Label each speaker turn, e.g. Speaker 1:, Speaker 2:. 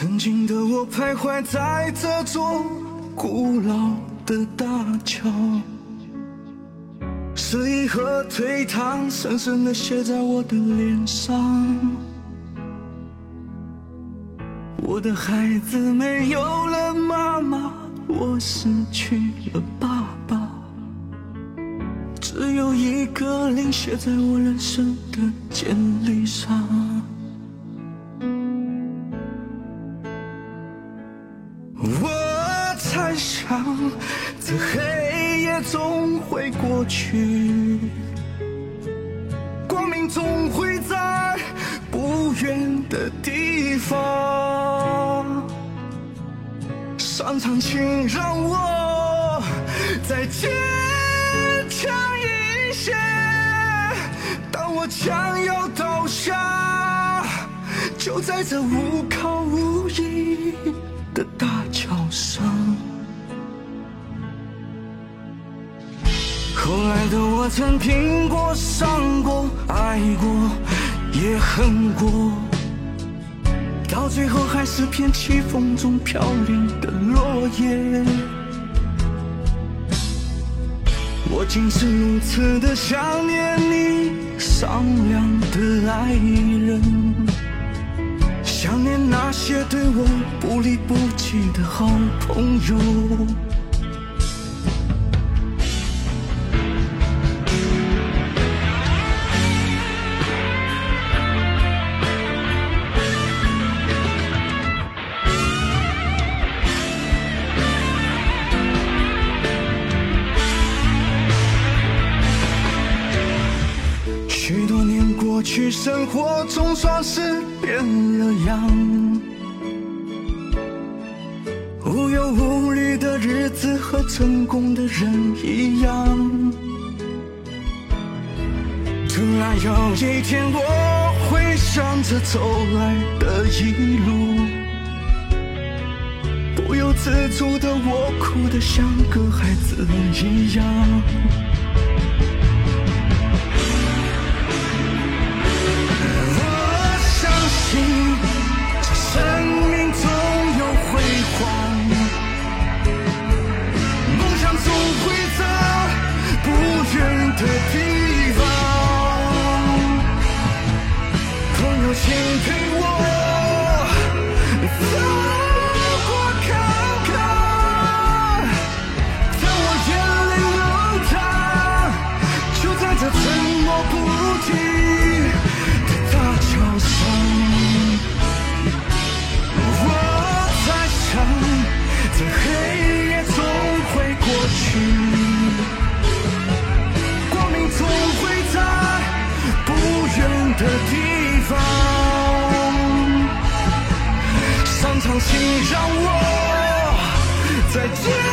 Speaker 1: 曾经的我徘徊在这座古老的大桥，失意和颓唐深深的写在我的脸上。我的孩子没有了妈妈，我失去了爸爸，只有一个零写在我人生的简历上。我猜想，这黑夜总会过去，光明总会在不远的地方。上苍，请让我再坚强一些。当我将要倒下，就在这无靠无依的我曾拼过、伤过、爱过，也恨过，到最后还是片起风中飘零的落叶。我竟是如此的想念你善良的爱人，想念那些对我不离不弃的好朋友。生活总算是变了样，无忧无虑的日子和成功的人一样。突然有一天，我回想着走来的一路，不由自主的我哭得像个孩子一样。的地方。朋友，请陪我请让我再见。